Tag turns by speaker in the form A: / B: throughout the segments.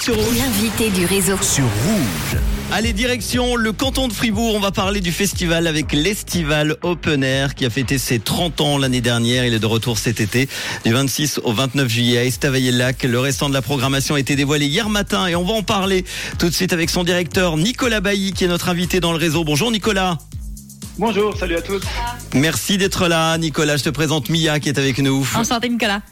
A: sur Rouge.
B: L'invité du réseau.
A: Sur Rouge. Allez, direction le canton de Fribourg. On va parler du festival avec l'Estival Open Air qui a fêté ses 30 ans l'année dernière. Il est de retour cet été, du 26 au 29 juillet à Estavayer-le-Lac. Le restant de la programmation a été dévoilé hier matin et on va en parler tout de suite avec son directeur Nicolas Bailly qui est notre invité dans le réseau. Bonjour Nicolas.
C: Bonjour, salut à tous.
A: Merci d'être là, Nicolas. Je te présente Mia qui est avec nous.
D: Enchanté, Nicolas.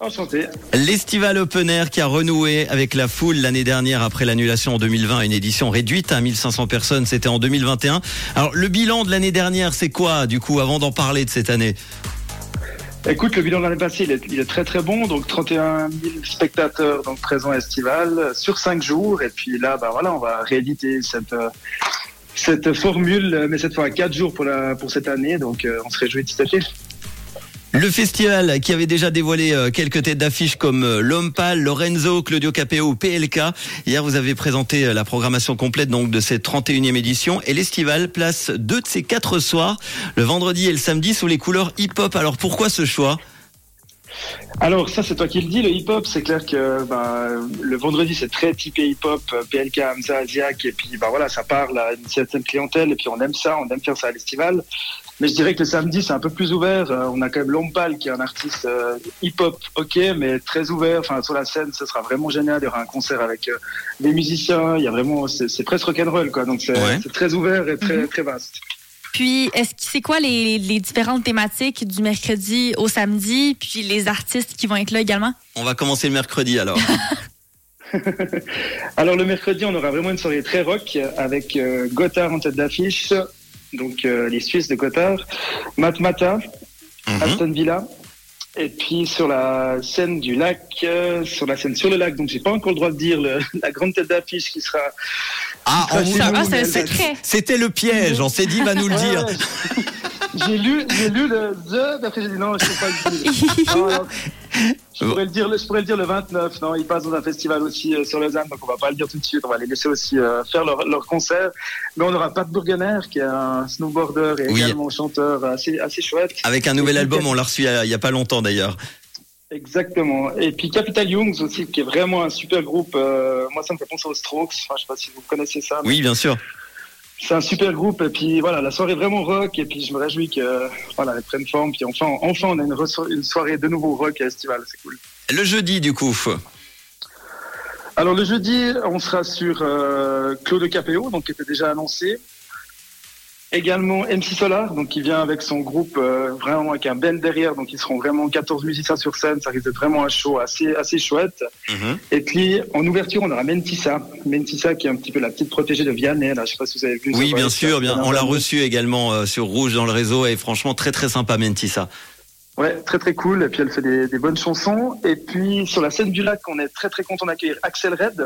C: Enchanté.
A: L'Estival Open Air qui a renoué avec la foule l'année dernière après l'annulation en 2020, une édition réduite à 1500 personnes, c'était en 2021. Alors le bilan de l'année dernière, c'est quoi du coup avant d'en parler de cette année?
C: Écoute, le bilan de l'année passée, il est, il est, très très bon. Donc 31 000 spectateurs donc présents à Estival sur 5 jours. Et puis là, bah voilà, on va rééditer cette cette formule, mais cette fois à 4 jours pour la pour cette année. Donc euh, on se réjouit de cet effet.
A: Le festival qui avait déjà dévoilé euh, quelques têtes d'affiche comme euh, L'Homme Lorenzo, Claudio Capeo ou PLK. Hier, vous avez présenté la programmation complète donc de cette 31e édition et l'Estival place deux de ces quatre soirs, le vendredi et le samedi, sous les couleurs hip-hop. Alors pourquoi ce choix?
C: Alors ça c'est toi qui le dis, le hip-hop, c'est clair que bah, le vendredi c'est très typé hip-hop, PLK, Hamza, Asiak, et puis bah voilà, ça parle à une certaine clientèle, et puis on aime ça, on aime faire ça à l'estival. Mais je dirais que le samedi c'est un peu plus ouvert. On a quand même Lompal qui est un artiste euh, hip-hop, ok, mais très ouvert. Enfin sur la scène, ce sera vraiment génial. Il y aura un concert avec euh, des musiciens. Il y a vraiment, c'est presque rock'n'roll quoi. Donc c'est ouais. très ouvert et très très vaste.
D: Puis, est-ce que c'est quoi les, les, différentes thématiques du mercredi au samedi, puis les artistes qui vont être là également?
A: On va commencer le mercredi alors.
C: alors le mercredi, on aura vraiment une soirée très rock avec euh, Gotthard en tête d'affiche, donc euh, les Suisses de Gotthard, Matmata, mm -hmm. Aston Villa. Et puis sur la scène du lac, euh, sur la scène sur le lac, donc j'ai pas encore le droit de dire le, la grande tête d'affiche qui sera.
A: Ah,
D: ah c'est secret.
A: C'était le piège. On s'est dit, va nous le dire.
C: j'ai lu, j'ai lu le the, j'ai dit non, je peux pas le non. Je pourrais, le dire, je pourrais le dire le 29. Non, ils passent dans un festival aussi euh, sur Lausanne, donc on va pas le dire tout de suite. On va les laisser aussi euh, faire leur, leur, concert. Mais on aura Pat Burgener, qui est un snowboarder et oui. également chanteur assez, assez chouette.
A: Avec un nouvel et album, on l'a reçu il y a pas longtemps d'ailleurs.
C: Exactement. Et puis Capital Youngs aussi, qui est vraiment un super groupe. Euh, moi, ça me fait penser aux Strokes. Enfin, je sais pas si vous connaissez ça.
A: Oui, bien sûr.
C: C'est un super groupe et puis voilà la soirée est vraiment rock et puis je me réjouis que voilà elle prenne forme puis enfin enfin on a une, une soirée de nouveau rock à Estival c'est cool.
A: Le jeudi du coup.
C: Alors le jeudi on sera sur euh, Claude Capéo donc qui était déjà annoncé. Également MC Solar, donc qui vient avec son groupe euh, vraiment avec un band derrière, donc ils seront vraiment 14 musiciens sur scène, ça risque d'être vraiment un show assez assez chouette. Mm -hmm. Et puis en ouverture, on aura Mentissa, Mentissa qui est un petit peu la petite protégée de Vianney, là, je sais pas si vous avez vu.
A: Oui, bien sûr, bien. On l'a reçu également euh, sur Rouge dans le réseau et franchement très très sympa Mentissa.
C: Ouais, très très cool. Et puis elle fait des, des bonnes chansons. Et puis sur la scène du lac, on est très très content d'accueillir Axel Red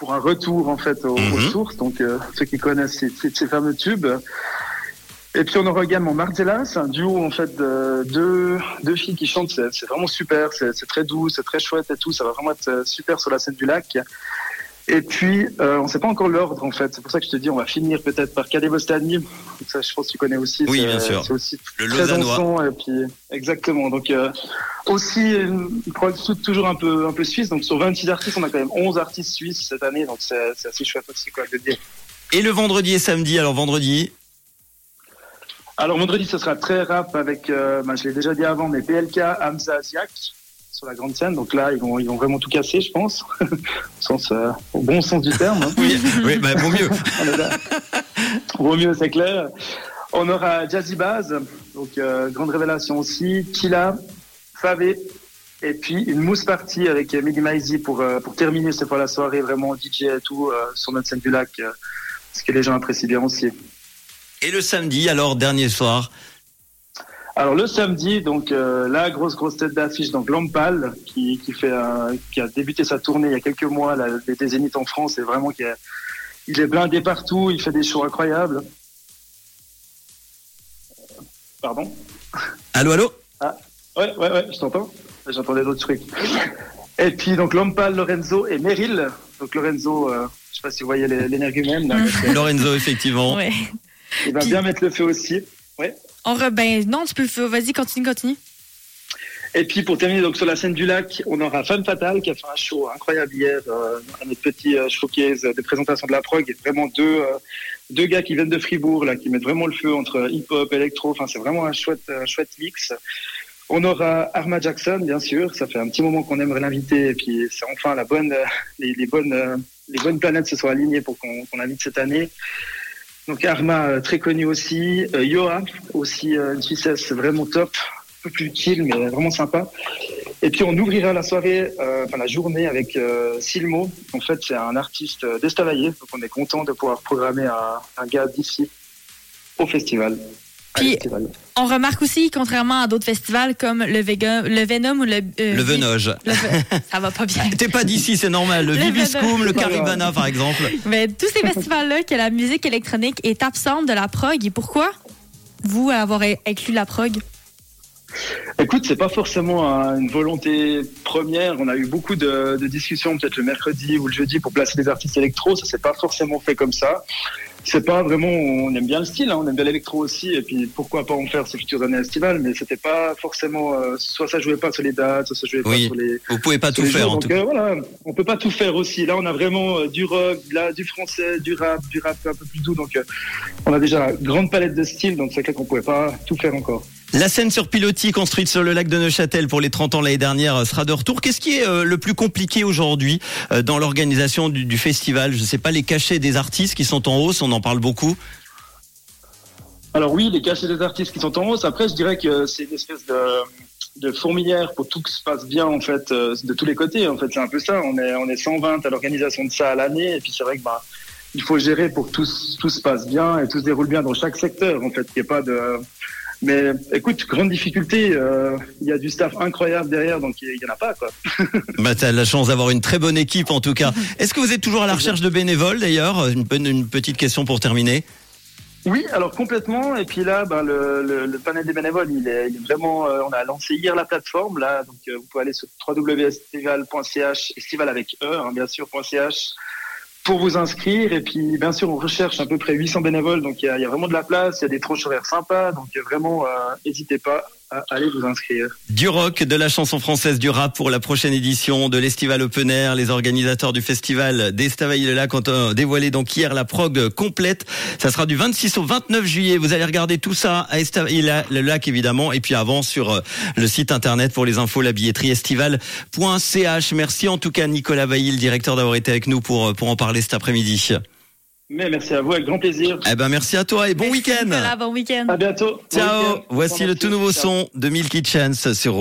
C: pour un retour en fait aux, aux sources. Donc euh, ceux qui connaissent ces, ces, ces, fameux tubes. Et puis on aura également Marzella, c'est un duo en fait de deux, deux filles qui chantent. C'est vraiment super, c'est très doux, c'est très chouette et tout. Ça va vraiment être super sur la scène du lac. Et puis, euh, on ne sait pas encore l'ordre en fait. C'est pour ça que je te dis, on va finir peut-être par Cadet Bostani. Ça, je pense que tu connais aussi.
A: Oui, bien sûr.
C: C'est aussi
A: le Lausannois.
C: Et puis, exactement. Donc, euh, aussi, une, toujours un peu, un peu suisse. Donc, sur 26 artistes, on a quand même 11 artistes suisses cette année. Donc, c'est assez chouette aussi, quoi, de dire.
A: Et le vendredi et samedi, alors vendredi?
C: Alors vendredi, ce sera très rap avec, euh, bah, je l'ai déjà dit avant, mais PLK, Hamza, Asiak sur la grande scène. Donc là, ils vont, ils vont vraiment tout casser, je pense, au, sens, euh, au bon sens du terme. Hein.
A: oui, oui bah, vaut mieux.
C: vaut mieux, c'est clair. On aura Jazzy Baz, donc euh, grande révélation aussi, Kila, Favé, et puis une mousse party avec Midi Maizy pour, euh, pour terminer cette fois la soirée, vraiment DJ et tout, euh, sur notre scène du lac, ce que les gens apprécient bien aussi.
A: Et le samedi, alors, dernier soir
C: alors le samedi, donc euh, la grosse grosse tête d'affiche, donc Lampal, qui, qui fait un, qui a débuté sa tournée il y a quelques mois, là, des Zénith en France, et vraiment qui est, il est blindé partout, il fait des shows incroyables. Pardon?
A: Allô, allô?
C: Ah, ouais, ouais, ouais, je t'entends. J'entendais d'autres trucs. Et puis donc Lampal, Lorenzo et Meryl. Donc Lorenzo, euh, je sais pas si vous voyez l'énergumène.
A: Lorenzo, effectivement.
D: Ouais.
C: Il va Puis... bien mettre le feu aussi. Ouais.
D: Re... ben, non, tu peux, vas-y, continue, continue.
C: Et puis pour terminer donc sur la scène du lac, on aura Femme Fatale qui a fait un show incroyable hier, euh, à notre petit euh, showcase de présentation de la prog. Et vraiment deux euh, deux gars qui viennent de Fribourg là, qui mettent vraiment le feu entre hip-hop, électro. Enfin, c'est vraiment un chouette un chouette mix. On aura Arma Jackson, bien sûr. Ça fait un petit moment qu'on aimerait l'inviter, et puis c'est enfin la bonne, les, les bonnes, les bonnes planètes se sont alignées pour qu'on qu'on l'invite cette année. Donc Arma, très connu aussi. Euh, Yoa, aussi une Suissesse vraiment top peu plus chill, mais vraiment sympa. Et puis on ouvrira la soirée, euh, enfin la journée avec euh, Silmo. En fait, c'est un artiste d'Estavayer, donc on est content de pouvoir programmer un, un gars d'ici au festival.
D: Puis, on remarque aussi, contrairement à d'autres festivals comme le, Vega, le Venom ou le...
A: Euh, le Venoge.
D: Le, ça va pas bien.
A: T'es pas d'ici, c'est normal. Le, le Viviscum, le Caribana, par exemple.
D: Mais tous ces festivals-là, que la musique électronique est absente de la prog. Et pourquoi vous avoir inclus la prog?
C: Écoute, c'est pas forcément une volonté première. On a eu beaucoup de, de discussions, peut-être le mercredi ou le jeudi, pour placer des artistes électro. Ça s'est pas forcément fait comme ça. C'est pas vraiment. On aime bien le style, hein, on aime bien l'électro aussi, et puis pourquoi pas en faire ces futures années estivales? Mais c'était pas forcément. Euh, soit ça jouait pas sur les dates, soit ça jouait
A: oui,
C: pas sur les.
A: Vous pouvez pas tout faire.
C: Jours.
A: En
C: Donc,
A: tout cas.
C: Euh, voilà, on peut pas tout faire aussi. Là, on a vraiment euh, du rock, là, du français, du rap, du rap un peu plus doux. Donc, euh, on a déjà une grande palette de styles. Donc, c'est clair qu'on pouvait pas tout faire encore.
A: La scène sur pilotis construite sur le lac de Neuchâtel pour les 30 ans l'année dernière sera de retour. Qu'est-ce qui est euh, le plus compliqué aujourd'hui euh, dans l'organisation du, festival? Je ne sais pas, les cachets des artistes qui sont en hausse, on en parle beaucoup.
C: Alors oui, les cachets des artistes qui sont en hausse. Après, je dirais que c'est une espèce de, fourmilière pour tout que se passe bien en fait euh, de tous les côtés. En fait, c'est un peu ça. On est on est 120 à l'organisation de ça à l'année, et puis c'est vrai que bah il faut gérer pour que tout, tout se passe bien et tout se déroule bien dans chaque secteur. En fait, qu'il n'y ait pas de mais écoute, grande difficulté, euh, il y a du staff incroyable derrière, donc il n'y en a pas. quoi.
A: bah, tu as la chance d'avoir une très bonne équipe en tout cas. Est-ce que vous êtes toujours à la recherche de bénévoles d'ailleurs? Une, une petite question pour terminer.
C: Oui, alors complètement. Et puis là, ben, le, le, le, panel des bénévoles, il est, il est vraiment. Euh, on a lancé hier la plateforme là, donc euh, vous pouvez aller sur www.estival.ch, estival avec e, hein, bien sûr .ch pour vous inscrire. Et puis, bien sûr, on recherche à peu près 800 bénévoles. Donc, il y a, vraiment de la place. Il y a des tranches horaires sympas. Donc, vraiment, n'hésitez euh, pas
A: Du rock, de la chanson française, du rap pour la prochaine édition de l'Estival Open Air. Les organisateurs du festival d'Estavayer-le-Lac ont dévoilé donc hier la prog complète. Ça sera du 26 au 29 juillet. Vous allez regarder tout ça à Estavayer-le-Lac, évidemment. Et puis avant, sur le site internet pour les infos, la billetterie estival.ch. Merci en tout cas, Nicolas Bailly, le directeur, d'avoir été avec nous pour, pour en parler cet après-midi.
C: Mais merci à vous, avec grand plaisir.
A: Eh ben merci à toi et bon week-end.
D: Bon week-end.
C: À bientôt.
A: Ciao.
C: Bon
A: Voici le tout nouveau son de Milky Chance sur